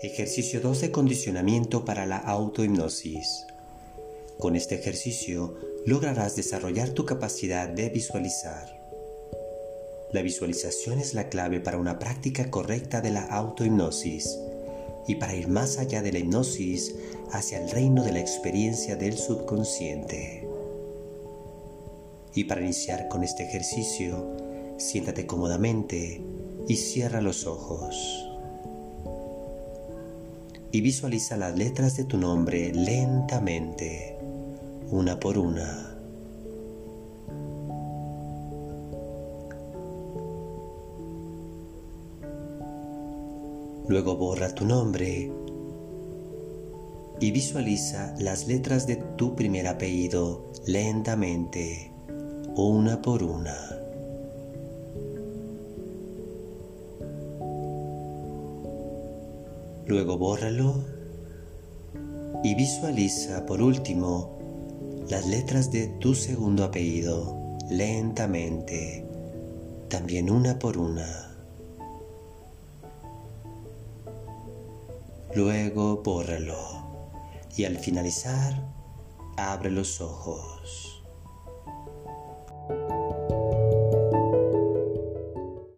Ejercicio 2 de condicionamiento para la autohipnosis. Con este ejercicio lograrás desarrollar tu capacidad de visualizar. La visualización es la clave para una práctica correcta de la autohipnosis y para ir más allá de la hipnosis hacia el reino de la experiencia del subconsciente. Y para iniciar con este ejercicio, siéntate cómodamente y cierra los ojos y visualiza las letras de tu nombre lentamente, una por una. Luego borra tu nombre y visualiza las letras de tu primer apellido lentamente, una por una. Luego bórralo y visualiza por último las letras de tu segundo apellido lentamente, también una por una. Luego bórralo y al finalizar abre los ojos.